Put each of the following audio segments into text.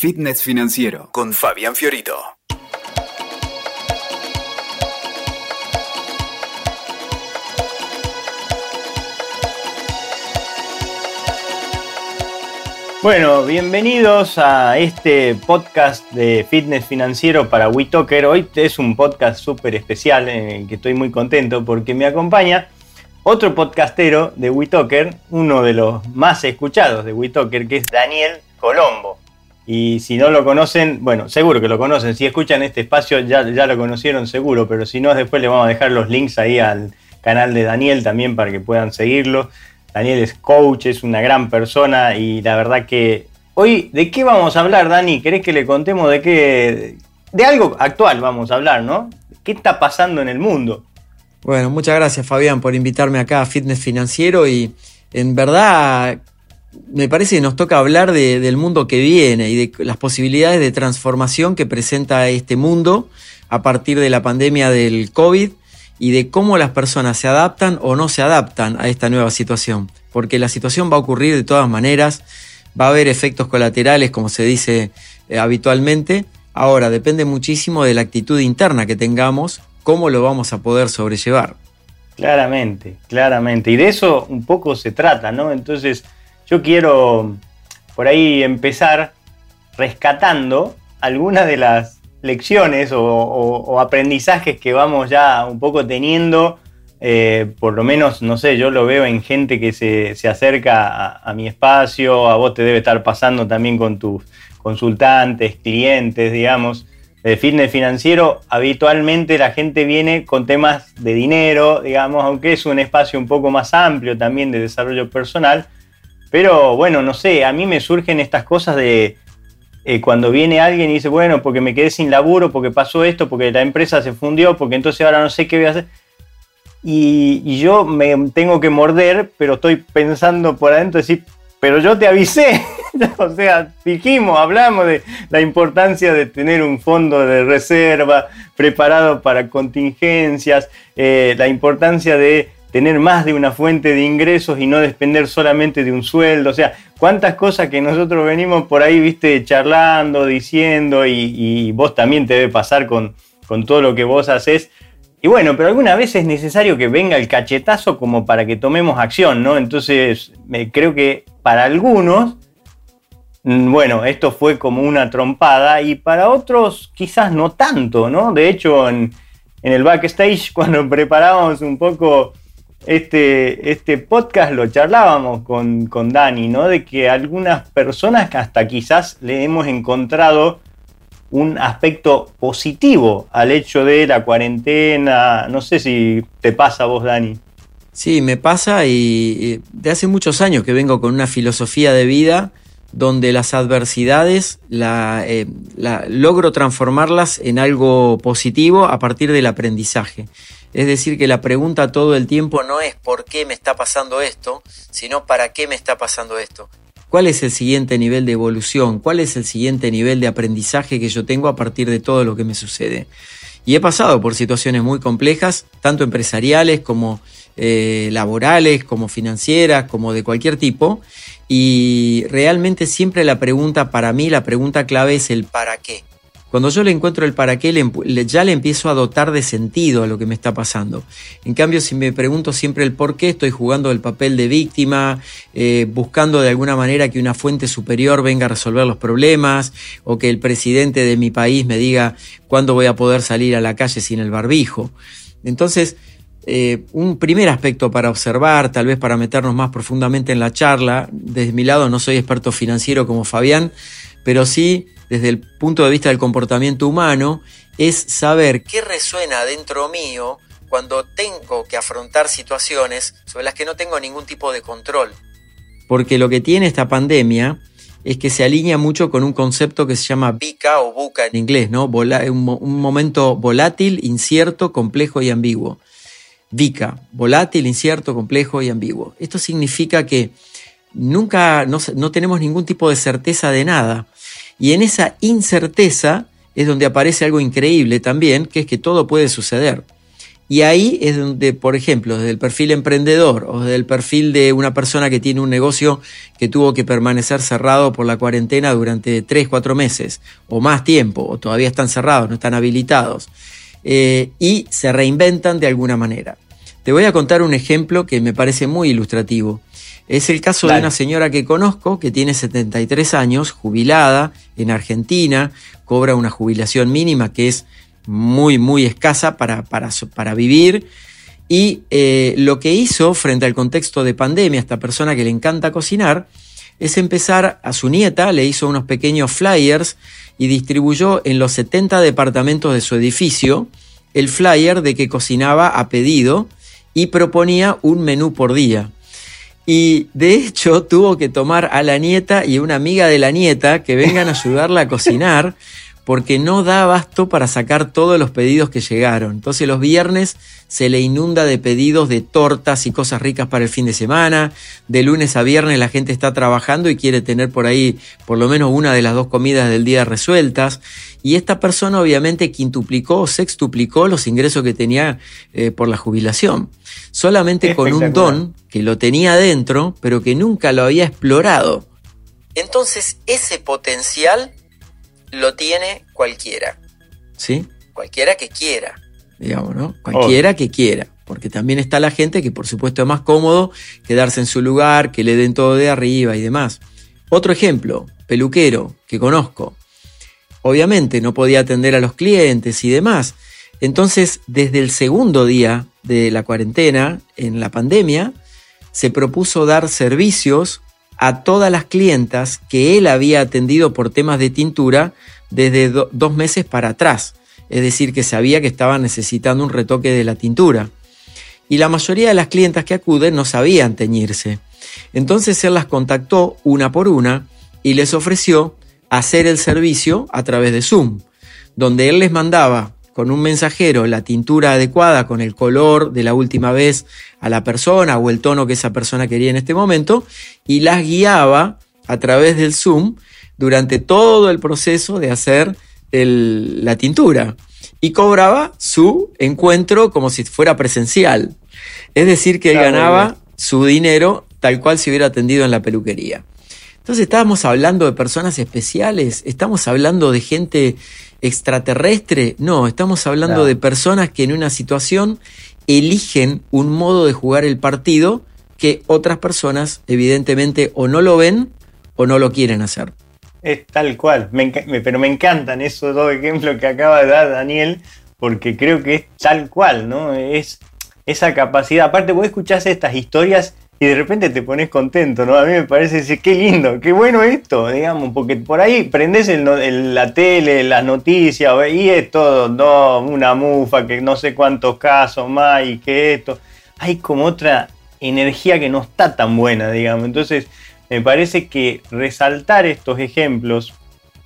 Fitness Financiero con Fabián Fiorito. Bueno, bienvenidos a este podcast de fitness financiero para WeTalker. Hoy es un podcast súper especial en el que estoy muy contento porque me acompaña otro podcastero de WeTalker, uno de los más escuchados de WeTalker, que es Daniel Colombo. Y si no lo conocen, bueno, seguro que lo conocen. Si escuchan este espacio ya, ya lo conocieron seguro, pero si no, después les vamos a dejar los links ahí al canal de Daniel también para que puedan seguirlo. Daniel es coach, es una gran persona y la verdad que hoy, ¿de qué vamos a hablar, Dani? ¿Querés que le contemos de qué? De algo actual vamos a hablar, ¿no? ¿Qué está pasando en el mundo? Bueno, muchas gracias Fabián por invitarme acá a Fitness Financiero y en verdad me parece que nos toca hablar del mundo que viene y de las posibilidades de transformación que presenta este mundo a partir de la pandemia del COVID y de cómo las personas se adaptan o no se adaptan a esta nueva situación. Porque la situación va a ocurrir de todas maneras, va a haber efectos colaterales, como se dice eh, habitualmente. Ahora, depende muchísimo de la actitud interna que tengamos, cómo lo vamos a poder sobrellevar. Claramente, claramente. Y de eso un poco se trata, ¿no? Entonces, yo quiero por ahí empezar rescatando algunas de las lecciones o, aprendizajes que vamos ya un poco teniendo, eh, por lo menos, no sé, yo lo veo en gente que se, acerca a, mi espacio, a vos te debe estar pasando también con tus consultantes, clientes, digamos, de fitness financiero, habitualmente la gente viene con temas de dinero, digamos, aunque es un espacio un poco más amplio también de desarrollo personal, pero bueno, no sé, a mí me surgen estas cosas de eh, cuando viene alguien y dice, bueno, porque me quedé sin laburo, porque pasó esto, porque la empresa se fundió, porque entonces ahora no sé qué voy a hacer. Y, yo me tengo que morder, pero estoy pensando por adentro, decir, pero yo te avisé. o sea, dijimos, hablamos de la importancia de tener un fondo de reserva preparado para contingencias, eh, la importancia de tener más de una fuente de ingresos y no depender solamente de un sueldo. O sea, cuántas cosas que nosotros venimos por ahí, viste, charlando, diciendo, y, vos también te debe pasar con, con todo lo que vos haces. Y bueno, pero alguna vez es necesario que venga el cachetazo como para que tomemos acción, ¿no? Entonces, me, creo que para algunos, mm, bueno, esto fue como una trompada y para otros quizás no tanto, ¿no? De hecho, en, en el backstage, cuando preparábamos un poco este, este podcast lo charlábamos con, con Dani, ¿no? De que algunas personas hasta quizás le hemos encontrado un aspecto positivo al hecho de la cuarentena. No sé si te pasa a vos, Dani. Sí, me pasa y de hace muchos años que vengo con una filosofía de vida donde las adversidades la, eh, la, logro transformarlas en algo positivo a partir del aprendizaje. Es decir, que la pregunta todo el tiempo no es por qué me está pasando esto, sino para qué me está pasando esto. ¿Cuál es el siguiente nivel de evolución? ¿Cuál es el siguiente nivel de aprendizaje que yo tengo a partir de todo lo que me sucede? Y he pasado por situaciones muy complejas, tanto empresariales como eh, laborales, como financieras, como de cualquier tipo. Y realmente siempre la pregunta, para mí la pregunta clave es el para qué. Cuando yo le encuentro el para qué, ya le empiezo a dotar de sentido a lo que me está pasando. En cambio, si me pregunto siempre el por qué, estoy jugando el papel de víctima, eh, buscando de alguna manera que una fuente superior venga a resolver los problemas, o que el presidente de mi país me diga cuándo voy a poder salir a la calle sin el barbijo. Entonces, eh, un primer aspecto para observar, tal vez para meternos más profundamente en la charla, desde mi lado no soy experto financiero como Fabián, pero sí desde el punto de vista del comportamiento humano, es saber qué resuena dentro mío cuando tengo que afrontar situaciones sobre las que no tengo ningún tipo de control. Porque lo que tiene esta pandemia es que se alinea mucho con un concepto que se llama VICA o VUCA en inglés, ¿no? un, momento volátil, incierto, complejo y ambiguo. VICA, volátil, incierto, complejo y ambiguo. Esto significa que nunca, no tenemos ningún tipo de certeza de nada. Y en esa incerteza es donde aparece algo increíble también, que es que todo puede suceder. Y ahí es donde, por ejemplo, desde el perfil emprendedor o desde el perfil de una persona que tiene un negocio que tuvo que permanecer cerrado por la cuarentena durante 3, 4 meses o más tiempo, o todavía están cerrados, no están habilitados, eh, y se reinventan de alguna manera. Te voy a contar un ejemplo que me parece muy ilustrativo. Es el caso de una señora que conozco que tiene 73 años, jubilada en Argentina, cobra una jubilación mínima que es muy, muy escasa para, para, vivir. Y eh, lo que hizo frente al contexto de pandemia, esta persona que le encanta cocinar, es empezar a su nieta, le hizo unos pequeños flyers y distribuyó en los 70 departamentos de su edificio el flyer de que cocinaba a pedido y proponía un menú por día. Y de hecho tuvo que tomar a la nieta y una amiga de la nieta que vengan a ayudarla a cocinar porque no da abasto para sacar todos los pedidos que llegaron. Entonces los viernes se le inunda de pedidos de tortas y cosas ricas para el fin de semana. De lunes a viernes la gente está trabajando y quiere tener por ahí por lo menos una de las dos comidas del día resueltas. Y esta persona obviamente quintuplicó o sextuplicó los ingresos que tenía eh, por la jubilación. Solamente con un don que lo tenía adentro, pero que nunca lo había explorado. Entonces ese potencial lo tiene cualquiera. ¿Sí? Cualquiera que quiera, digamos, ¿no? Cualquiera que quiera. Porque también está la gente que por supuesto es más cómodo quedarse en su lugar, que le den todo de arriba y demás. Otro ejemplo, peluquero, que conozco. Obviamente no podía atender a los clientes y demás. Entonces, desde el segundo día de la cuarentena, en la pandemia, se propuso dar servicios a todas las clientas que él había atendido por temas de tintura desde dos meses para atrás. Es decir, que sabía que estaban necesitando un retoque de la tintura. Y la mayoría de las clientas que acuden no sabían teñirse. Entonces él las contactó una por una y les ofreció hacer el servicio a través de Zoom, donde él les mandaba con un mensajero la tintura adecuada con el color de la última vez a la persona o el tono que esa persona quería en este momento y las guiaba a través del Zoom durante todo el proceso de hacer la tintura y cobraba su encuentro como si fuera presencial. Es decir, que él ganaba su dinero tal cual se hubiera atendido en la peluquería. Entonces estábamos hablando de personas especiales, estamos hablando de gente extraterrestre, no, estamos hablando de personas que en una situación eligen un modo de jugar el partido que otras personas evidentemente o no lo ven o no lo quieren hacer. Es tal cual, pero me encantan esos dos ejemplos que acaba de dar Daniel, porque creo que es tal cual, ¿no? Es esa capacidad. Aparte, vos escuchás estas historias y de repente te pones contento, ¿no? A mí me parece decir, qué lindo, qué bueno esto, digamos, porque por ahí prendes el, la tele, las noticias, y es todo, no, una mufa, que no sé cuántos casos más y que esto. Hay como otra energía que no está tan buena, digamos. Entonces, me parece que resaltar estos ejemplos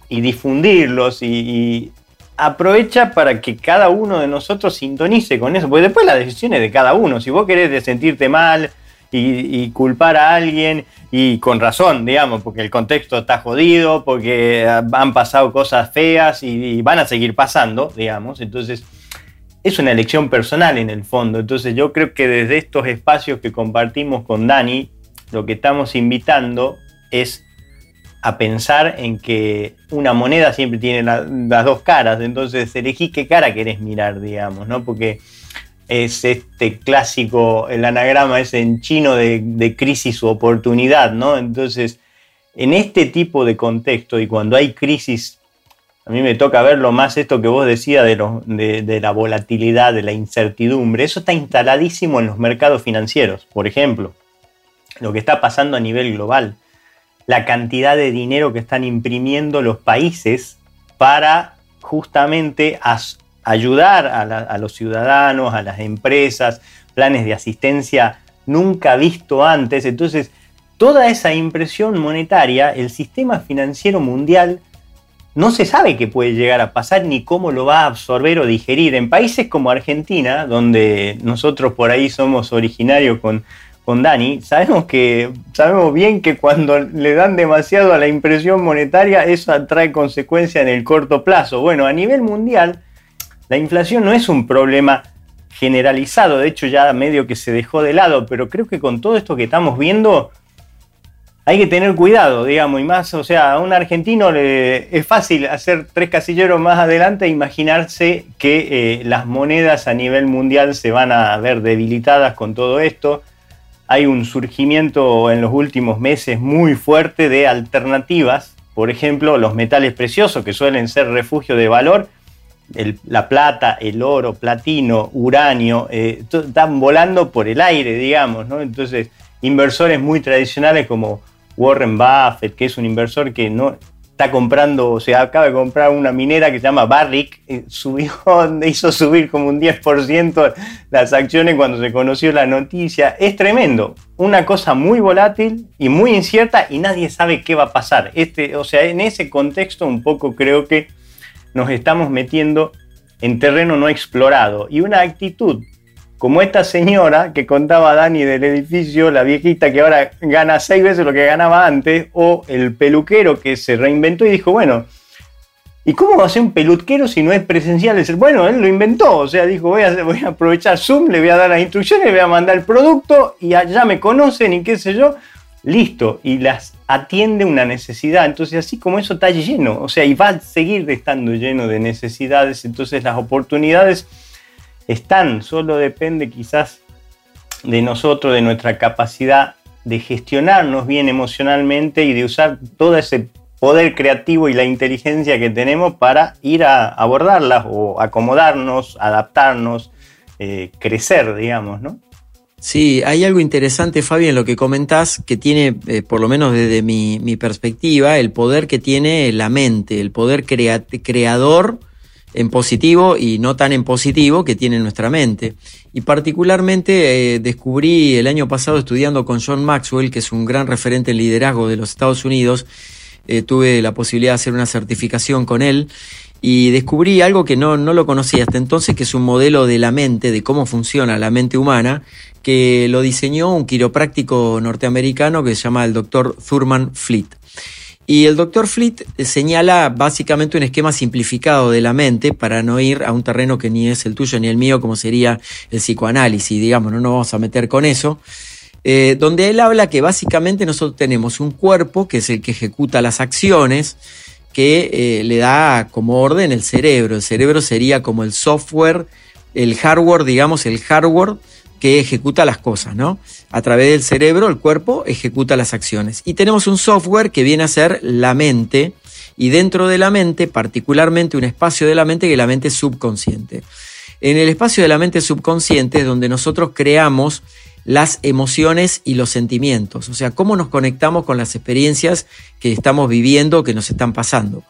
y difundirlos y, y aprovecha para que cada uno de nosotros sintonice con eso, porque después la decisión es de cada uno. Si vos querés sentirte mal, y, culpar a alguien y con razón, digamos, porque el contexto está jodido, porque han pasado cosas feas y, van a seguir pasando, digamos. Entonces, es una elección personal en el fondo. Entonces, yo creo que desde estos espacios que compartimos con Dani, lo que estamos invitando es a pensar en que una moneda siempre tiene las dos caras, entonces elegí qué cara querés mirar, digamos, ¿no? Porque es este clásico, el anagrama es en chino de, crisis u oportunidad, ¿no? Entonces, en este tipo de contexto y cuando hay crisis, a mí me toca verlo más esto que vos decías de, de, la volatilidad, de la incertidumbre, eso está instaladísimo en los mercados financieros, por ejemplo, lo que está pasando a nivel global, la cantidad de dinero que están imprimiendo los países para justamente ayudar a, los ciudadanos, a las empresas, planes de asistencia nunca visto antes. Entonces, toda esa impresión monetaria, el sistema financiero mundial no se sabe qué puede llegar a pasar ni cómo lo va a absorber o digerir. En países como Argentina, donde nosotros por ahí somos originarios con, con Dani, sabemos que sabemos bien que cuando le dan demasiado a la impresión monetaria, eso trae consecuencias en el corto plazo. Bueno, a nivel mundial, la inflación no es un problema generalizado, de hecho ya medio que se dejó de lado, pero creo que con todo esto que estamos viendo hay que tener cuidado, digamos, y más, o sea, a un argentino le, es fácil hacer tres casilleros más adelante e imaginarse que eh, las monedas a nivel mundial se van a ver debilitadas con todo esto. Hay un surgimiento en los últimos meses muy fuerte de alternativas, por ejemplo, los metales preciosos que suelen ser refugio de valor, la plata, el oro, platino, uranio, eh, están volando por el aire, digamos, ¿no? Entonces, inversores muy tradicionales como Warren Buffett, que es un inversor que no está comprando, o sea, acaba de comprar una minera que se llama Barrick, eh, subió, hizo subir como un 10% las acciones cuando se conoció la noticia. Es tremendo, una cosa muy volátil y muy incierta y nadie sabe qué va a pasar. Este, o sea, en ese contexto un poco creo que nos estamos metiendo en terreno no explorado y una actitud como esta señora que contaba Dani del edificio, la viejita que ahora gana seis veces lo que ganaba antes, o el peluquero que se reinventó y dijo, bueno, ¿y cómo va a ser un peluquero si no es presencial? Es bueno, él lo inventó, o sea, dijo, voy a, voy a aprovechar Zoom, le voy a dar las instrucciones, le voy a mandar el producto y allá me conocen y qué sé yo, listo, y las atiende una necesidad. Entonces, así como eso está lleno, o sea, y va a seguir estando lleno de necesidades, entonces las oportunidades están, solo depende quizás de nosotros, de nuestra capacidad de gestionarnos bien emocionalmente y de usar todo ese poder creativo y la inteligencia que tenemos para ir a abordarlas o acomodarnos, adaptarnos, eh, crecer, digamos, ¿no? Sí, hay algo interesante, Fabi, en lo que comentás, que tiene, eh, por lo menos desde mi, perspectiva, el poder que tiene la mente, el poder creador en positivo y no tan en positivo que tiene nuestra mente. Y particularmente eh, descubrí el año pasado estudiando con John Maxwell, que es un gran referente en liderazgo de los Estados Unidos, eh, tuve la posibilidad de hacer una certificación con él y descubrí algo que no, no lo conocía hasta entonces, que es un modelo de la mente, de cómo funciona la mente humana, que lo diseñó un quiropráctico norteamericano que se llama el doctor Thurman Fleet. Y el doctor Fleet señala básicamente un esquema simplificado de la mente para no ir a un terreno que ni es el tuyo ni el mío, como sería el psicoanálisis, digamos, no nos vamos a meter con eso. Eh, donde él habla que básicamente nosotros tenemos un cuerpo que es el que ejecuta las acciones, que eh, le da como orden el cerebro. El cerebro sería como el software, el hardware, digamos, el hardware que ejecuta las cosas, ¿no? A través del cerebro, el cuerpo ejecuta las acciones. Y tenemos un software que viene a ser la mente, y dentro de la mente, particularmente un espacio de la mente que es la mente subconsciente. En el espacio de la mente subconsciente es donde nosotros creamos las emociones y los sentimientos, o sea, cómo nos conectamos con las experiencias que estamos viviendo, que nos están pasando.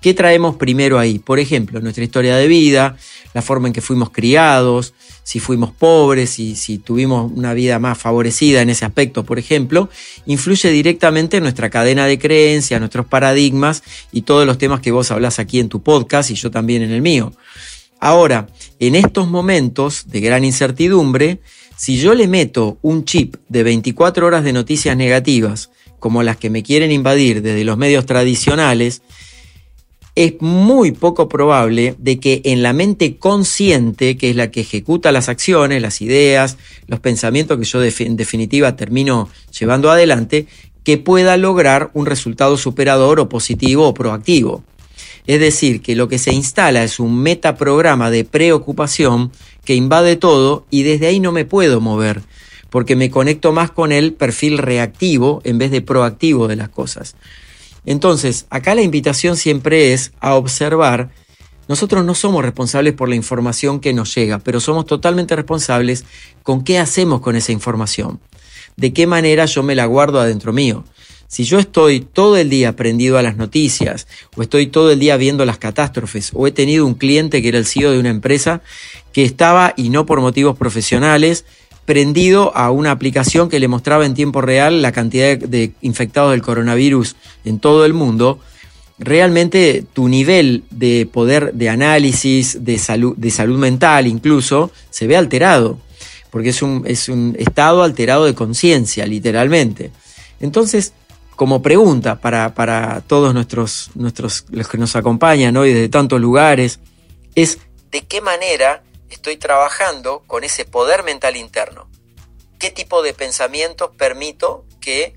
¿Qué traemos primero ahí? Por ejemplo, nuestra historia de vida, la forma en que fuimos criados, si fuimos pobres y si tuvimos una vida más favorecida en ese aspecto, por ejemplo, influye directamente en nuestra cadena de creencias, nuestros paradigmas y todos los temas que vos hablas aquí en tu podcast y yo también en el mío. Ahora, en estos momentos de gran incertidumbre, si yo le meto un chip de 24 horas de noticias negativas, como las que me quieren invadir desde los medios tradicionales, es muy poco probable de que en la mente consciente, que es la que ejecuta las acciones, las ideas, los pensamientos que yo en definitiva termino llevando adelante, que pueda lograr un resultado superador o positivo o proactivo. Es decir, que lo que se instala es un metaprograma de preocupación que invade todo y desde ahí no me puedo mover, porque me conecto más con el perfil reactivo en vez de proactivo de las cosas. Entonces, acá la invitación siempre es a observar, nosotros no somos responsables por la información que nos llega, pero somos totalmente responsables con qué hacemos con esa información, de qué manera yo me la guardo adentro mío. Si yo estoy todo el día prendido a las noticias, o estoy todo el día viendo las catástrofes, o he tenido un cliente que era el CEO de una empresa que estaba, y no por motivos profesionales, prendido a una aplicación que le mostraba en tiempo real la cantidad de infectados del coronavirus en todo el mundo, realmente tu nivel de poder de análisis, de salud, de salud mental incluso, se ve alterado, porque es un, es un estado alterado de conciencia, literalmente. Entonces, como pregunta para, para, todos nuestros, nuestros, los que nos acompañan hoy desde tantos lugares, es ¿de qué manera estoy trabajando con ese poder mental interno. ¿Qué tipo de pensamientos permito que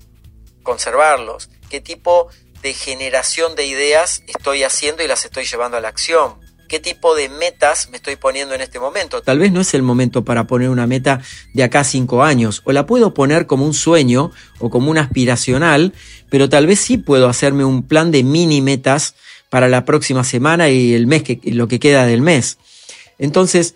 conservarlos? ¿Qué tipo de generación de ideas estoy haciendo y las estoy llevando a la acción? ¿Qué tipo de metas me estoy poniendo en este momento? Tal vez no es el momento para poner una meta de acá a cinco años, o la puedo poner como un sueño o como un aspiracional, pero tal vez sí puedo hacerme un plan de mini metas para la próxima semana y el mes que lo que queda del mes. Entonces,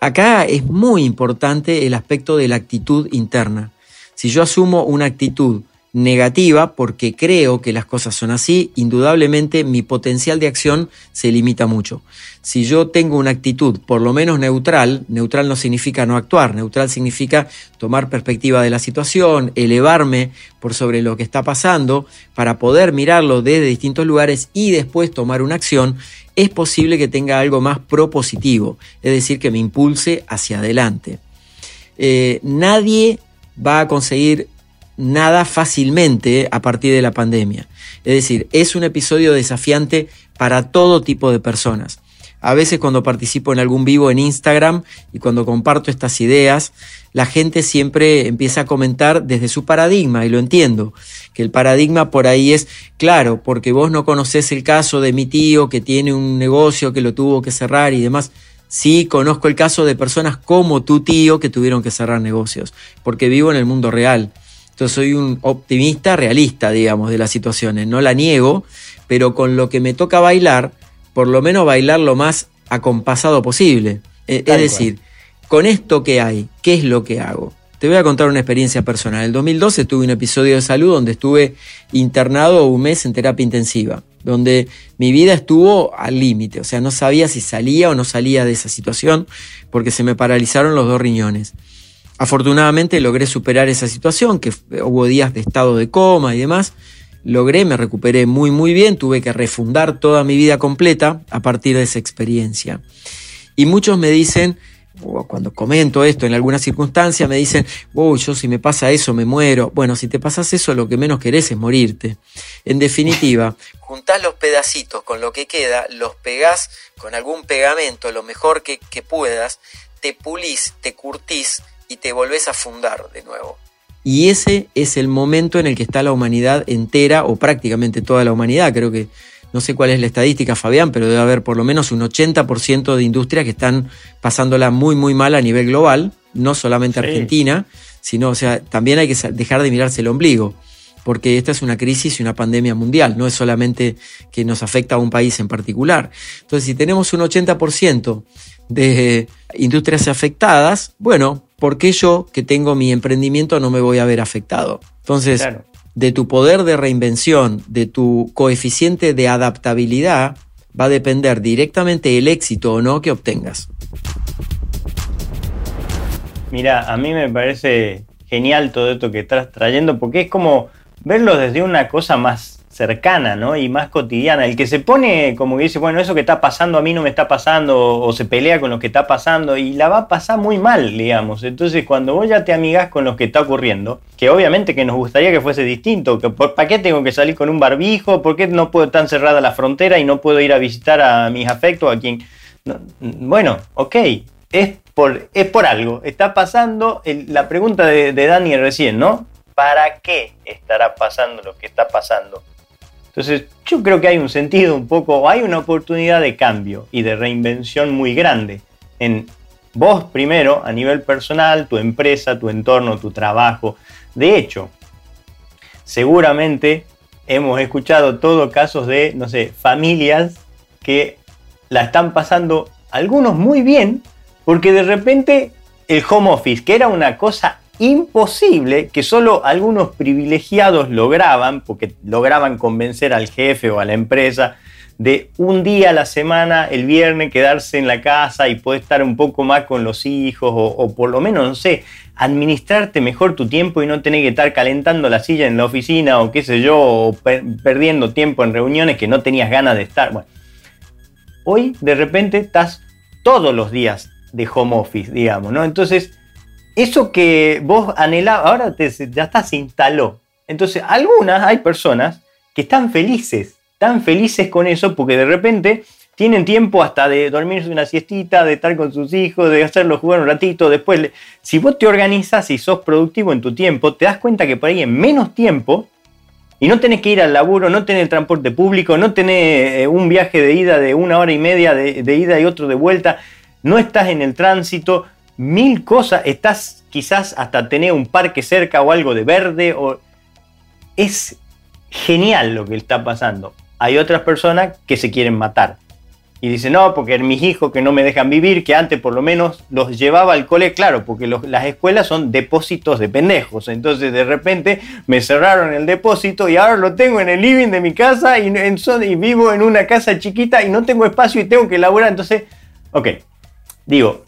acá es muy importante el aspecto de la actitud interna. Si yo asumo una actitud negativa porque creo que las cosas son así, indudablemente mi potencial de acción se limita mucho. Si yo tengo una actitud por lo menos neutral, neutral no significa no actuar, neutral significa tomar perspectiva de la situación, elevarme por sobre lo que está pasando para poder mirarlo desde distintos lugares y después tomar una acción, es posible que tenga algo más propositivo, es decir, que me impulse hacia adelante. Eh, nadie va a conseguir nada fácilmente a partir de la pandemia. Es decir, es un episodio desafiante para todo tipo de personas. A veces cuando participo en algún vivo en Instagram y cuando comparto estas ideas, la gente siempre empieza a comentar desde su paradigma y lo entiendo, que el paradigma por ahí es, claro, porque vos no conocés el caso de mi tío que tiene un negocio que lo tuvo que cerrar y demás. Sí, conozco el caso de personas como tu tío que tuvieron que cerrar negocios, porque vivo en el mundo real. Entonces soy un optimista realista, digamos, de las situaciones. No la niego, pero con lo que me toca bailar, por lo menos bailar lo más acompasado posible. E, es decir, con esto que hay, ¿qué es lo que hago? Te voy a contar una experiencia personal. En el 2012 tuve un episodio de salud donde estuve internado un mes en terapia intensiva, donde mi vida estuvo al límite, o sea, no sabía si salía o no salía de esa situación porque se me paralizaron los dos riñones. Afortunadamente logré superar esa situación, que hubo días de estado de coma y demás. Logré, me recuperé muy muy bien, tuve que refundar toda mi vida completa a partir de esa experiencia. Y muchos me dicen, cuando comento esto en alguna circunstancia, me dicen, uy, yo si me pasa eso me muero. Bueno, si te pasas eso, lo que menos querés es morirte. En definitiva, juntás los pedacitos con lo que queda, los pegás con algún pegamento lo mejor que, que puedas, te pulís, te curtís y te volvés a fundar de nuevo. Y ese es el momento en el que está la humanidad entera, o prácticamente toda la humanidad. Creo que, no sé cuál es la estadística, Fabián, pero debe haber por lo menos un 80% de industrias que están pasándola muy, muy mal a nivel global, no solamente Argentina, sino, o sea, también hay que dejar de mirarse el ombligo porque esta es una crisis y una pandemia mundial, no es solamente que nos afecta a un país en particular. Entonces, si tenemos un 80% de industrias afectadas, bueno, ¿por qué yo que tengo mi emprendimiento no me voy a ver afectado? Entonces, de tu poder de reinvención, de tu coeficiente de adaptabilidad, va a depender directamente el éxito o no que obtengas. Mira, a mí me parece genial todo esto que estás trayendo, porque es como verlo desde una cosa más cercana, ¿no? Y más cotidiana. El que se pone como que dice, bueno, eso que está pasando a mí no me está pasando, o se pelea con lo que está pasando, y la va a pasar muy mal, digamos. Entonces, cuando vos ya te amigas con lo que está ocurriendo, que obviamente que nos gustaría que fuese distinto, que ¿para qué tengo que salir con un barbijo? ¿Por qué no puedo estar cerrada la frontera y no puedo ir a visitar a mis afectos, a quien... bueno, ok, es por, es por algo, está pasando, la pregunta de, de Dani recién, ¿no? ¿Para qué estará pasando lo que está pasando? Entonces, yo creo que hay un sentido un poco, hay una oportunidad de cambio y de reinvención muy grande en vos primero, a nivel personal, tu empresa, tu entorno, tu trabajo. De hecho, seguramente hemos escuchado todos casos de, no sé, familias que la están pasando algunos muy bien porque de repente el home office, que era una cosa imposible que solo algunos privilegiados lograban, porque lograban convencer al jefe o a la empresa de un día a la semana, el viernes, quedarse en la casa y poder estar un poco más con los hijos o, por lo menos, no sé, administrarte mejor tu tiempo y no tener que estar calentando la silla en la oficina o qué sé yo, o perdiendo tiempo en reuniones que no tenías ganas de estar. Hoy de repente estás todos los días de home office, digamos, ¿no? Entonces, eso que vos anhelabas, ahora ya está, se instaló. Entonces, algunas, hay personas que están felices, están felices con eso porque de repente tienen tiempo hasta de dormirse una siestita, de estar con sus hijos, de hacerlo jugar un ratito. Después, si vos te organizas y sos productivo en tu tiempo, te das cuenta que por ahí en menos tiempo, y no tenés que ir al laburo, no tenés el transporte público, no tenés eh, un viaje de ida de una hora y media de ida y otro de vuelta, no estás en el tránsito, mil cosas, estás quizás hasta tener un parque cerca o algo de verde, o... es genial lo que está pasando. Hay otras personas que se quieren matar y dice, no, porque mis hijos que no me dejan vivir, que antes por lo menos los llevaba al cole, claro, porque las escuelas son depósitos de pendejos. Entonces de repente me cerraron el depósito y ahora lo tengo en el living de mi casa y, en, y vivo en una casa chiquita y no tengo espacio y tengo que elaborar. Entonces, ok, digo,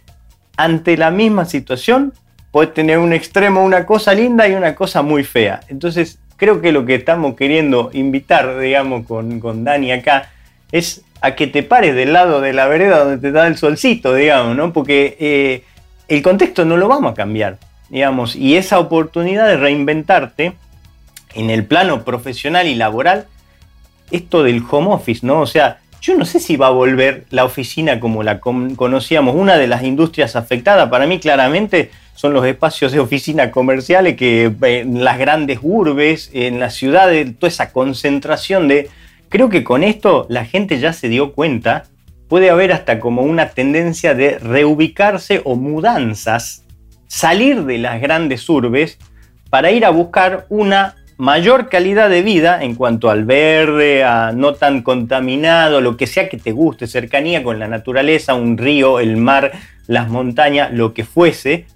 ante la misma situación, puedes tener un extremo, una cosa linda y una cosa muy fea. Entonces, creo que lo que estamos queriendo invitar, digamos, con, con Dani acá, es a que te pares del lado de la vereda donde te da el solcito, digamos, ¿no? Porque eh, el contexto no lo vamos a cambiar, digamos, y esa oportunidad de reinventarte en el plano profesional y laboral, esto del home office, ¿no? O sea, yo no sé si va a volver la oficina como la conocíamos. Una de las industrias afectadas para mí claramente son los espacios de oficina comerciales que eh, las grandes urbes, en las ciudades, toda esa concentración de Creo que con esto la gente ya se dio cuenta, puede haber hasta como una tendencia de reubicarse o mudanzas, salir de las grandes urbes para ir a buscar una mayor calidad de vida en cuanto al verde, a no tan contaminado, lo que sea que te guste, cercanía con la naturaleza, un río, el mar, las montañas, lo que fuese,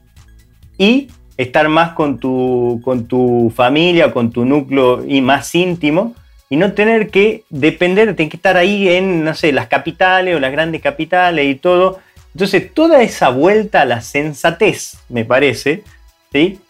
y estar más con tu, familia, con tu núcleo y más íntimo, y no tener que depender, tener que estar ahí en, no sé, las capitales o las grandes capitales y todo. Entonces, toda esa vuelta a la sensatez, me parece, ¿sí?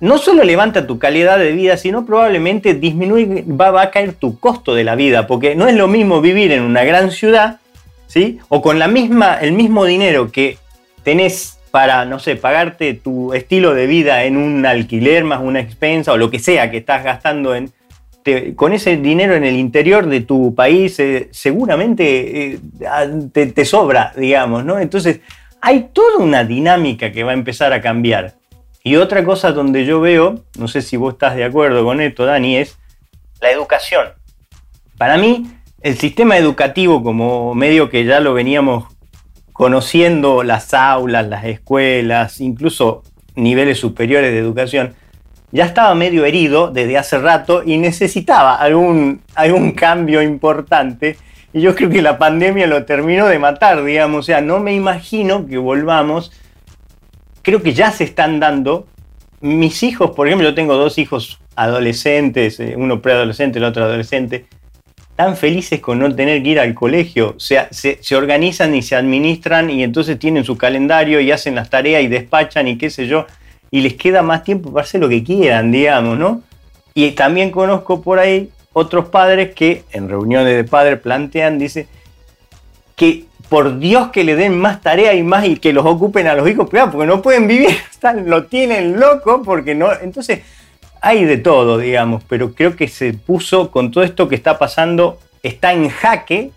No solo levanta tu calidad de vida, sino probablemente disminuye, va, a caer tu costo de la vida, porque no es lo mismo vivir en una gran ciudad, ¿sí? O con la misma, el mismo dinero que tenés para, no sé, pagarte tu estilo de vida en un alquiler más una expensa o lo que sea que estás gastando en, con ese dinero en el interior de tu país eh, seguramente eh, te, sobra, digamos, ¿no? Entonces, hay toda una dinámica que va a empezar a cambiar. Y otra cosa donde yo veo, no sé si vos estás de acuerdo con esto, Dani, es la educación. Para mí, el sistema educativo como medio que ya lo veníamos conociendo, las aulas, las escuelas, incluso niveles superiores de educación, ya estaba medio herido desde hace rato y necesitaba algún, algún cambio importante. Y yo creo que la pandemia lo terminó de matar, digamos. O sea, no me imagino que volvamos. Creo que ya se están dando. Mis hijos, por ejemplo, yo tengo dos hijos adolescentes, eh, uno preadolescente, el otro adolescente, tan felices con no tener que ir al colegio. O sea, se, organizan y se administran y entonces tienen su calendario y hacen las tareas y despachan y qué sé yo y les queda más tiempo para hacer lo que quieran, digamos, ¿no? Y también conozco por ahí otros padres que en reuniones de padres plantean, dice, que por Dios que le den más tarea y más y que los ocupen a los hijos, porque no pueden vivir, están, lo tienen loco porque no, entonces hay de todo, digamos, pero creo que se puso con todo esto que está pasando, está en jaque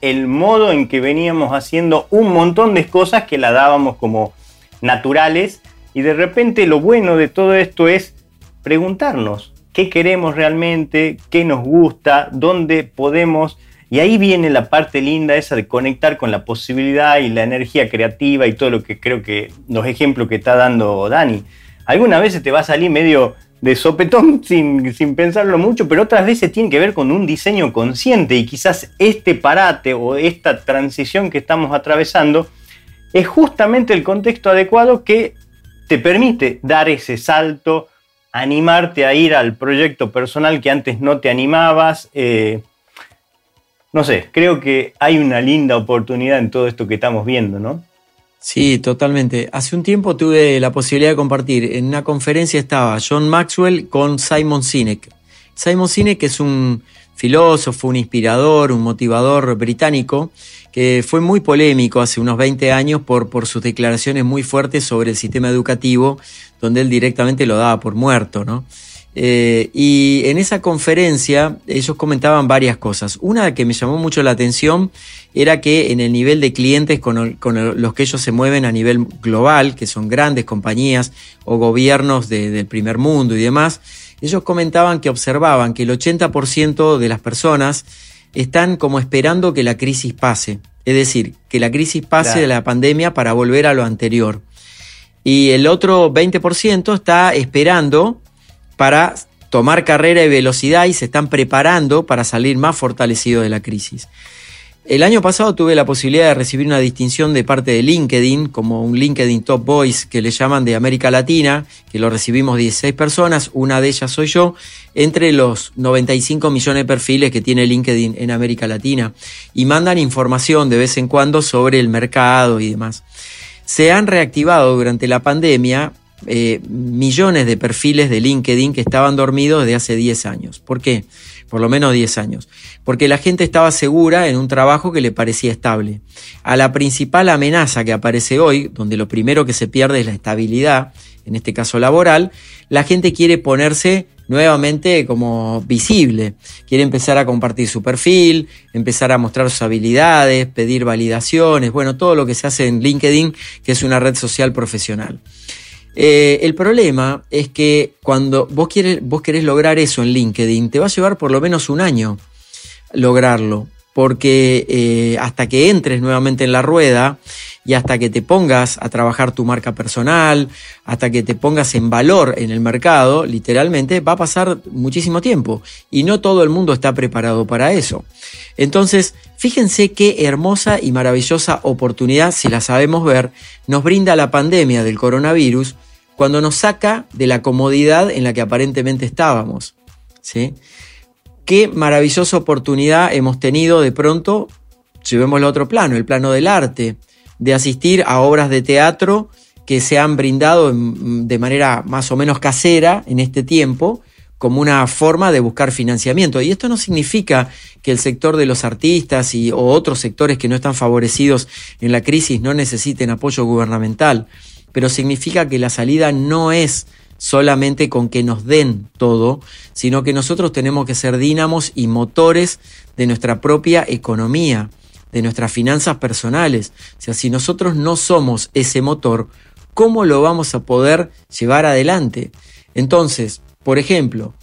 el modo en que veníamos haciendo un montón de cosas que la dábamos como naturales y de repente lo bueno de todo esto es preguntarnos qué queremos realmente, qué nos gusta, dónde podemos... Y ahí viene la parte linda esa de conectar con la posibilidad y la energía creativa y todo lo que creo que los ejemplos que está dando Dani. Algunas veces te va a salir medio de sopetón sin, sin, pensarlo mucho, pero otras veces tiene que ver con un diseño consciente y quizás este parate o esta transición que estamos atravesando es justamente el contexto adecuado que te permite dar ese salto, animarte a ir al proyecto personal que antes no te animabas. Eh, no sé, creo que hay una linda oportunidad en todo esto que estamos viendo, ¿no? Sí, totalmente. Hace un tiempo tuve la posibilidad de compartir. En una conferencia estaba John Maxwell con Simon Sinek. Simon Sinek es un filósofo, un inspirador, un motivador británico que fue muy polémico hace unos 20 años por, por sus declaraciones muy fuertes sobre el sistema educativo, donde él directamente lo daba por muerto, ¿no? Eh, y en esa conferencia ellos comentaban varias cosas. Una que me llamó mucho la atención era que en el nivel de clientes con, los que ellos se mueven a nivel global, que son grandes compañías o gobiernos del primer mundo y demás, ellos comentaban que observaban que el 80% de las personas están como esperando que la crisis pase. Es decir, que la crisis pase de la pandemia para volver a lo anterior. Y el otro 20% está esperando para tomar carrera y velocidad y se están preparando para salir más fortalecidos de la crisis. El año pasado tuve la posibilidad de recibir una distinción de parte de LinkedIn, como un LinkedIn Top Voice que le llaman de América Latina, que lo recibimos 16 personas, una de ellas soy yo, entre los 95 millones de perfiles que tiene LinkedIn en América Latina, y mandan información de vez en cuando sobre el mercado y demás. Se han reactivado durante la pandemia eh, millones de perfiles de LinkedIn que estaban dormidos desde hace 10 años. ¿Por qué? Por lo menos 10 años. Porque la gente estaba segura en un trabajo que le parecía estable. A la principal amenaza que aparece hoy, donde lo primero que se pierde es la estabilidad, en este caso laboral, la gente quiere ponerse nuevamente como visible. Quiere empezar a compartir su perfil, empezar a mostrar sus habilidades, pedir validaciones, bueno, todo lo que se hace en LinkedIn, que es una red social profesional. Eh, el problema es que cuando vos, quieres, querés lograr eso en LinkedIn, te va a llevar por lo menos un año lograrlo, porque eh, hasta que entres nuevamente en la rueda y hasta que te pongas a trabajar tu marca personal, hasta que te pongas en valor en el mercado, literalmente va a pasar muchísimo tiempo y no todo el mundo está preparado para eso. Entonces, fíjense qué hermosa y maravillosa oportunidad, si la sabemos ver, nos brinda la pandemia del coronavirus cuando nos saca de la comodidad en la que aparentemente estábamos. ¿sí? Qué maravillosa oportunidad hemos tenido de pronto, llevémoslo a otro plano, el plano del arte, de asistir a obras de teatro que se han brindado de manera más o menos casera en este tiempo como una forma de buscar financiamiento. Y esto no significa que el sector de los artistas y, o otros sectores que no están favorecidos en la crisis no necesiten apoyo gubernamental, pero significa que la salida no es solamente con que nos den todo, sino que nosotros tenemos que ser dínamos y motores de nuestra propia economía de nuestras finanzas personales. O sea, si nosotros no somos ese motor, ¿cómo lo vamos a poder llevar adelante? Entonces, por ejemplo,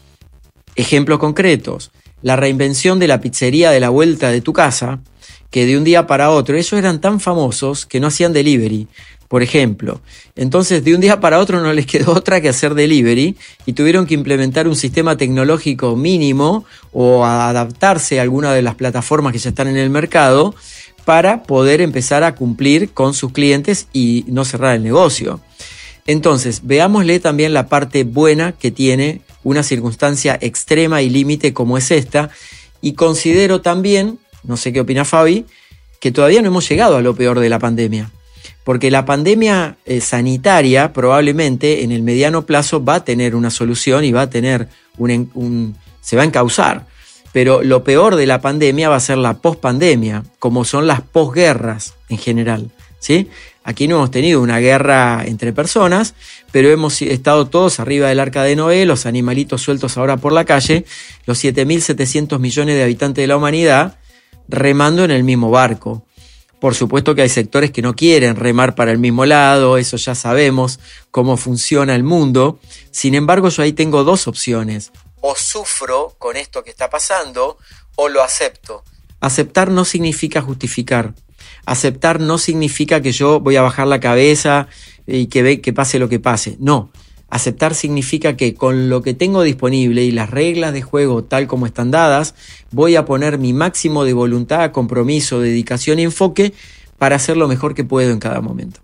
ejemplos concretos, la reinvención de la pizzería de la vuelta de tu casa, que de un día para otro, ellos eran tan famosos que no hacían delivery, por ejemplo. Entonces, de un día para otro no les quedó otra que hacer delivery y tuvieron que implementar un sistema tecnológico mínimo o adaptarse a alguna de las plataformas que ya están en el mercado para poder empezar a cumplir con sus clientes y no cerrar el negocio. Entonces, veámosle también la parte buena que tiene una circunstancia extrema y límite como es esta. Y considero también, no sé qué opina Fabi, que todavía no hemos llegado a lo peor de la pandemia porque la pandemia eh, sanitaria probablemente en el mediano plazo va a tener una solución y va a tener un, se va a encauzar. Pero lo peor de la pandemia va a ser la pospandemia, como son las posguerras en general. ¿Sí? Aquí no hemos tenido una guerra entre personas, pero hemos estado todos arriba del arca de Noé, los animalitos sueltos ahora por la calle, los 7.700 millones de habitantes de la humanidad remando en el mismo barco. Por supuesto que hay sectores que no quieren remar para el mismo lado, eso ya sabemos cómo funciona el mundo. Sin embargo, yo ahí tengo dos opciones. O sufro con esto que está pasando o lo acepto. Aceptar no significa justificar. Aceptar no significa que yo voy a bajar la cabeza y que, ve, que pase lo que pase. No, Aceptar significa que con lo que tengo disponible y las reglas de juego tal como están dadas, voy a poner mi máximo de voluntad, compromiso, dedicación y enfoque para hacer lo mejor que puedo en cada momento.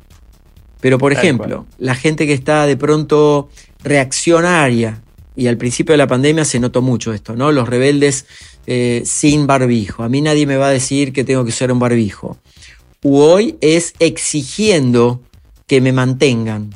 Pero por ejemplo, la gente que está de pronto reaccionaria, y al principio de la pandemia se notó mucho esto, ¿no? Los rebeldes eh, sin barbijo. A mí nadie me va a decir que tengo que usar un barbijo. hoy es exigiendo que me mantengan,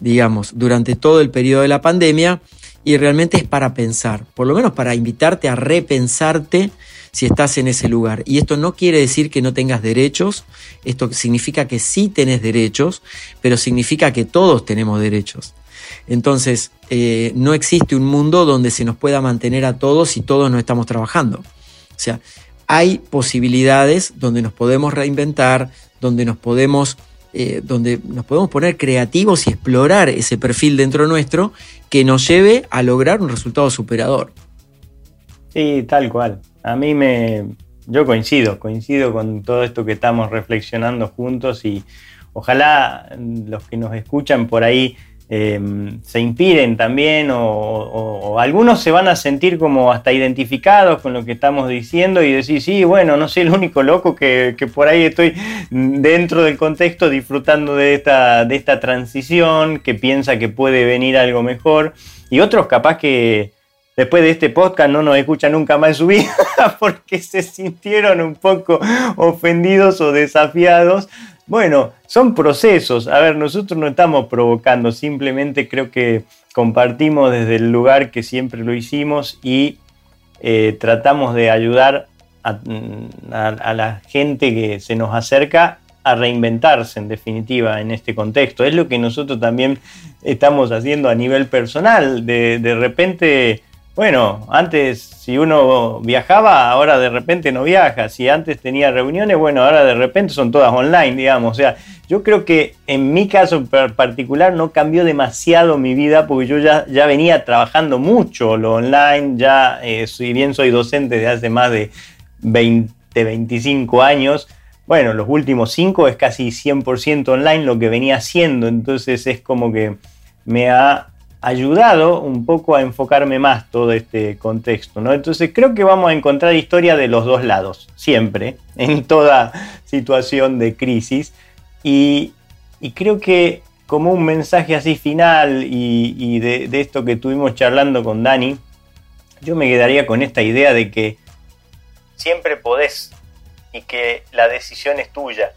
digamos, durante todo el periodo de la pandemia y realmente es para pensar, por lo menos para invitarte a repensarte si estás en ese lugar. Y esto no quiere decir que no tengas derechos, esto significa que sí tenés derechos, pero significa que todos tenemos derechos. Entonces, eh, no existe un mundo donde se nos pueda mantener a todos y todos no estamos trabajando. O sea, hay posibilidades donde nos podemos reinventar, donde nos podemos, eh, donde nos podemos poner creativos y explorar ese perfil dentro nuestro que nos lleve a lograr un resultado superador. Sí, tal cual. A mí me, yo coincido, coincido con todo esto que estamos reflexionando juntos y ojalá los que nos escuchan por ahí em, se inspiren también o, algunos se van a sentir como hasta identificados con lo que estamos diciendo y decir, sí, bueno, no soy el único loco que, por ahí estoy dentro del contexto disfrutando de esta, de esta transición, que piensa que puede venir algo mejor y otros capaz que después de este podcast no nos escuchan nunca más en su vida porque se sintieron un poco ofendidos o desafiados. Bueno, son procesos. A ver, nosotros no estamos provocando, simplemente creo que compartimos desde el lugar que siempre lo hicimos y eh, tratamos de ayudar a, a, la gente que se nos acerca a reinventarse en definitiva en este contexto. Es lo que nosotros también estamos haciendo a nivel personal. De repente bueno, antes si uno viajaba, ahora de repente no viaja. Si antes tenía reuniones, bueno, ahora de repente son todas online, digamos. O sea, yo creo que en mi caso particular no cambió demasiado mi vida porque yo ya, ya venía trabajando mucho lo online. Ya, eh, si bien soy docente de hace más de 20, 25 años, bueno, los últimos 5 es casi 100% online lo que venía haciendo. Entonces es como que me ha ayudado un poco a enfocarme más todo este contexto. ¿no? Entonces creo que vamos a encontrar historia de los dos lados, siempre, en toda situación de crisis. Y, creo que como un mensaje así final y, de, de, esto que estuvimos charlando con Dani, yo me quedaría con esta idea de que siempre podés y que la decisión es tuya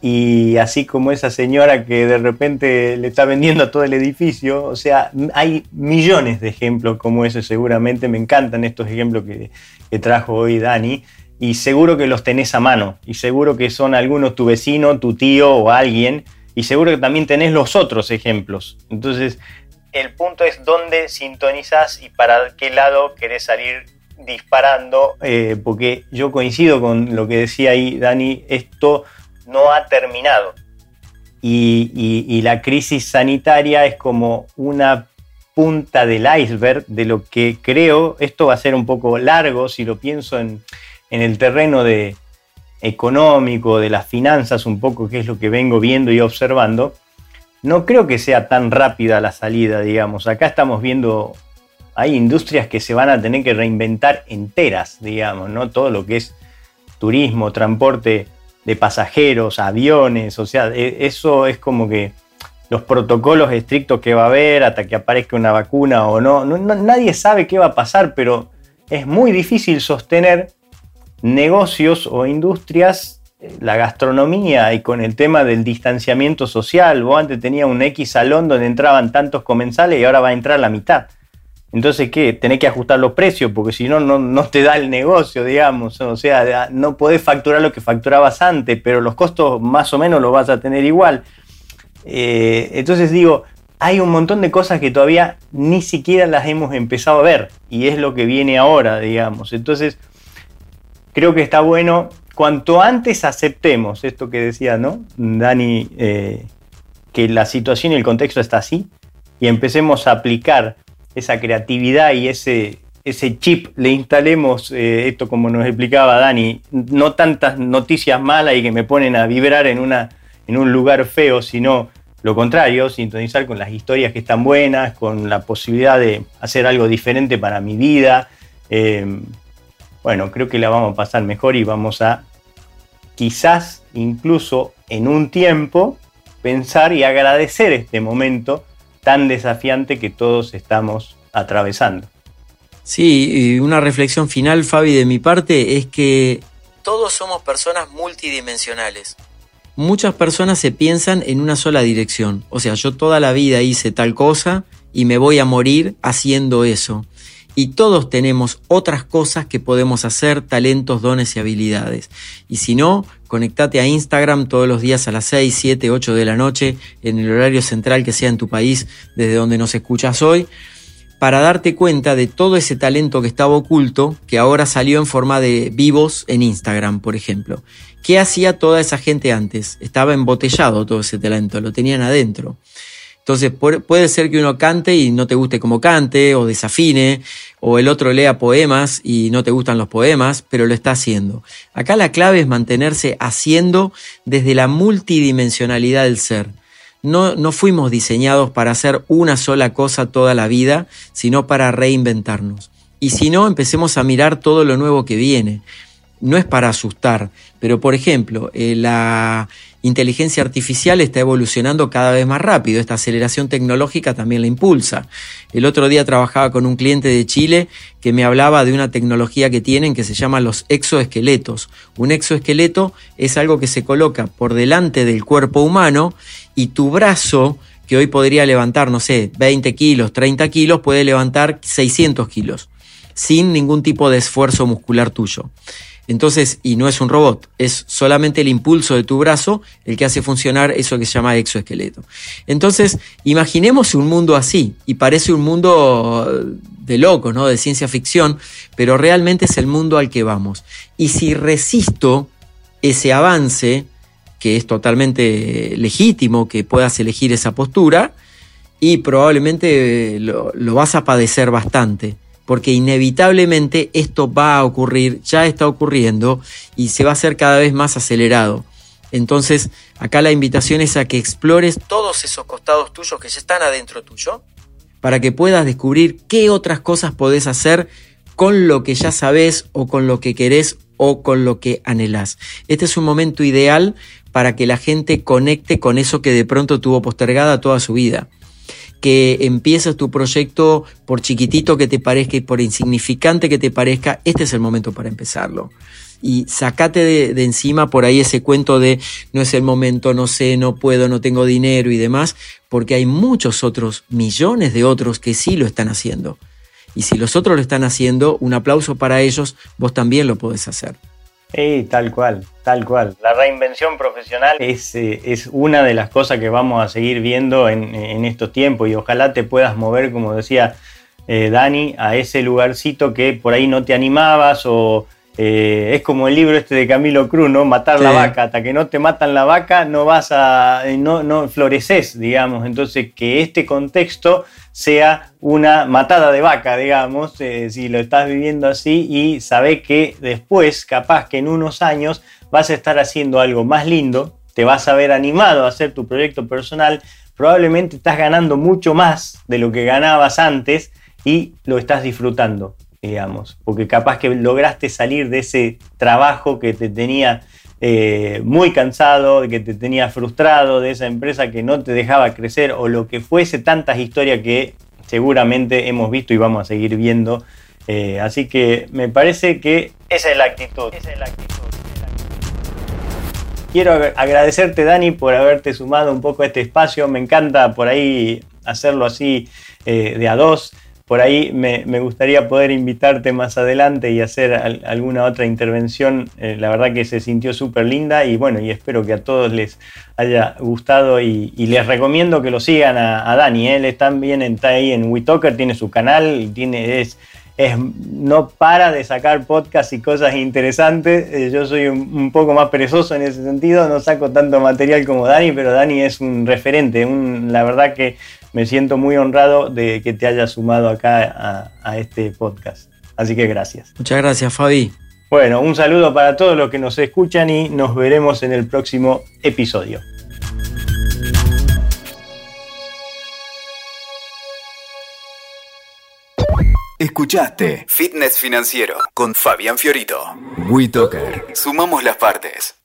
y así como esa señora que de repente le está vendiendo todo el edificio, o sea, hay millones de ejemplos como ese seguramente, me encantan estos ejemplos que, trajo hoy Dani, y seguro que los tenés a mano, y seguro que son algunos tu vecino, tu tío o alguien, y seguro que también tenés los otros ejemplos. Entonces, el punto es dónde sintonizas y para qué lado querés salir disparando, eh, porque yo coincido con lo que decía ahí Dani, esto no ha terminado. Y, la crisis sanitaria es como una punta del iceberg de lo que creo, esto va a ser un poco largo si lo pienso en, el terreno de económico, de las finanzas, un poco que es lo que vengo viendo y observando, no creo que sea tan rápida la salida, digamos. Acá estamos viendo, hay industrias que se van a tener que reinventar enteras, digamos, ¿no? Todo lo que es turismo, transporte de pasajeros, aviones, o sea, e, eso es como que los protocolos estrictos que va a haber hasta que aparezca una vacuna o no, nadie sabe qué va a pasar, pero es muy difícil sostener negocios o industrias, eh, la gastronomía y con el tema del distanciamiento social. Vos antes tenías un X salón donde entraban tantos comensales y ahora va a entrar la mitad. Entonces, ¿qué? Tenés que ajustar los precios porque si no, no te da el negocio, digamos. O sea, no podés facturar lo que facturabas antes, pero los costos más o menos los vas a tener igual. Eh, entonces digo, hay un montón de cosas que todavía ni siquiera las hemos empezado a ver y es lo que viene ahora, digamos. Entonces, creo que está bueno, cuanto antes aceptemos esto que decía, ¿no? Dani, eh, que la situación y el contexto está así y empecemos a aplicar esa creatividad y ese, ese chip le instalemos, eh, esto como nos explicaba Dani, no tantas noticias malas y que me ponen a vibrar en, una, en un lugar feo, sino lo contrario, sintonizar con las historias que están buenas, con la posibilidad de hacer algo diferente para mi vida. Eh, bueno, creo que la vamos a pasar mejor y vamos a quizás incluso en un tiempo pensar y agradecer este momento tan desafiante que todos estamos atravesando. Sí, y una reflexión final, Fabi, de mi parte, es que todos somos personas multidimensionales. Muchas personas se piensan en una sola dirección. O sea, yo toda la vida hice tal cosa y me voy a morir haciendo eso. Y todos tenemos otras cosas que podemos hacer, talentos, dones y habilidades. Y si no, conectate a Instagram todos los días a las 6, 7, 8 de la noche, en el horario central que sea en tu país, desde donde nos escuchas hoy para darte cuenta de todo ese talento que estaba oculto, que ahora salió en forma de vivos en Instagram, por ejemplo. ¿Qué hacía toda esa gente antes? Estaba embotellado todo ese talento, lo tenían adentro. Entonces puede ser que uno cante y no te guste como cante, o desafine, o el otro lea poemas y no te gustan los poemas, pero lo está haciendo. Acá la clave es mantenerse haciendo desde la multidimensionalidad del ser no, no fuimos diseñados para hacer una sola cosa toda la vida, sino para reinventarnos. Y si no, empecemos a mirar todo lo nuevo que viene. No es para asustar, pero por ejemplo, eh, la inteligencia artificial está evolucionando cada vez más rápido, esta aceleración tecnológica también la impulsa. El otro día trabajaba con un cliente de Chile que me hablaba de una tecnología que tienen que se llama los exoesqueletos. Un exoesqueleto es algo que se coloca por delante del cuerpo humano y tu brazo, que hoy podría levantar, no sé, 20 kilos, 30 kilos, puede levantar 600 kilos, sin ningún tipo de esfuerzo muscular tuyo. Entonces, y no es un robot, es solamente el impulso de tu brazo el que hace funcionar eso que se llama exoesqueleto. Entonces, imaginemos un mundo así, y parece un mundo de loco, ¿no? De ciencia ficción, pero realmente es el mundo al que vamos. Y si resisto ese avance, que es totalmente legítimo que puedas elegir esa postura y probablemente lo, vas a padecer bastante, porque inevitablemente esto va a ocurrir, ya está ocurriendo y se va a hacer cada vez más acelerado. Entonces, acá la invitación es a que explores todos esos costados tuyos que ya están adentro tuyo, para que puedas descubrir qué otras cosas podés hacer con lo que ya sabes o con lo que querés o con lo que anhelás. Este es un momento ideal para que la gente conecte con eso que de pronto tuvo postergada toda su vida. Que empieces tu proyecto por chiquitito que te parezca y por insignificante que te parezca, este es el momento para empezarlo. Y sacate de, de encima por ahí ese cuento de no es el momento, no sé, no puedo, no tengo dinero y demás, porque hay muchos otros, millones de otros que sí lo están haciendo. Y si los otros lo están haciendo, un aplauso para ellos, vos también lo podés hacer. Tal cual, tal cual. La reinvención profesional es, eh, es una de las cosas que vamos a seguir viendo en, estos tiempos y ojalá te puedas mover, como decía eh, Dani, a ese lugarcito que por ahí no te animabas o eh, es como el libro este de Camilo Cruz, ¿no? Matar la vaca. Hasta que no te matan la vaca, no vas a. no, no floreces, digamos. Entonces, que este contexto sea una matada de vaca, digamos, eh, si lo estás viviendo así, y sabés que después, capaz que en unos años, vas a estar haciendo algo más lindo, te vas a ver animado a hacer tu proyecto personal, probablemente estás ganando mucho más de lo que ganabas antes y lo estás disfrutando digamos, porque capaz que lograste salir de ese trabajo que te tenía eh, muy cansado, que te tenía frustrado, de esa empresa que no te dejaba crecer o lo que fuese, tantas historias que seguramente hemos visto y vamos a seguir viendo. Eh, así que me parece que esa es la actitud. Esa es la actitud. Quiero agradecerte, Dani, por haberte sumado un poco a este espacio. Me encanta por ahí hacerlo así eh, de a dos por ahí me, gustaría poder invitarte más adelante y hacer alguna otra intervención. Eh, la verdad que se sintió súper linda y bueno, y espero que a todos les haya gustado y, les recomiendo que lo sigan a, Dani. ¿eh? Él está bien está ahí en WeTalker, tiene su canal, tiene, es, es, no para de sacar podcasts y cosas interesantes. Eh, yo soy un, poco más perezoso en ese sentido, no saco tanto material como Dani, pero Dani es un referente. la verdad que me siento muy honrado de que te hayas sumado acá a, este podcast. Así que gracias. Muchas gracias, Fabi. Bueno, un saludo para todos los que nos escuchan y nos veremos en el próximo episodio. Escuchaste Fitness Financiero con Fabián Fiorito. WeToker. Sumamos las partes.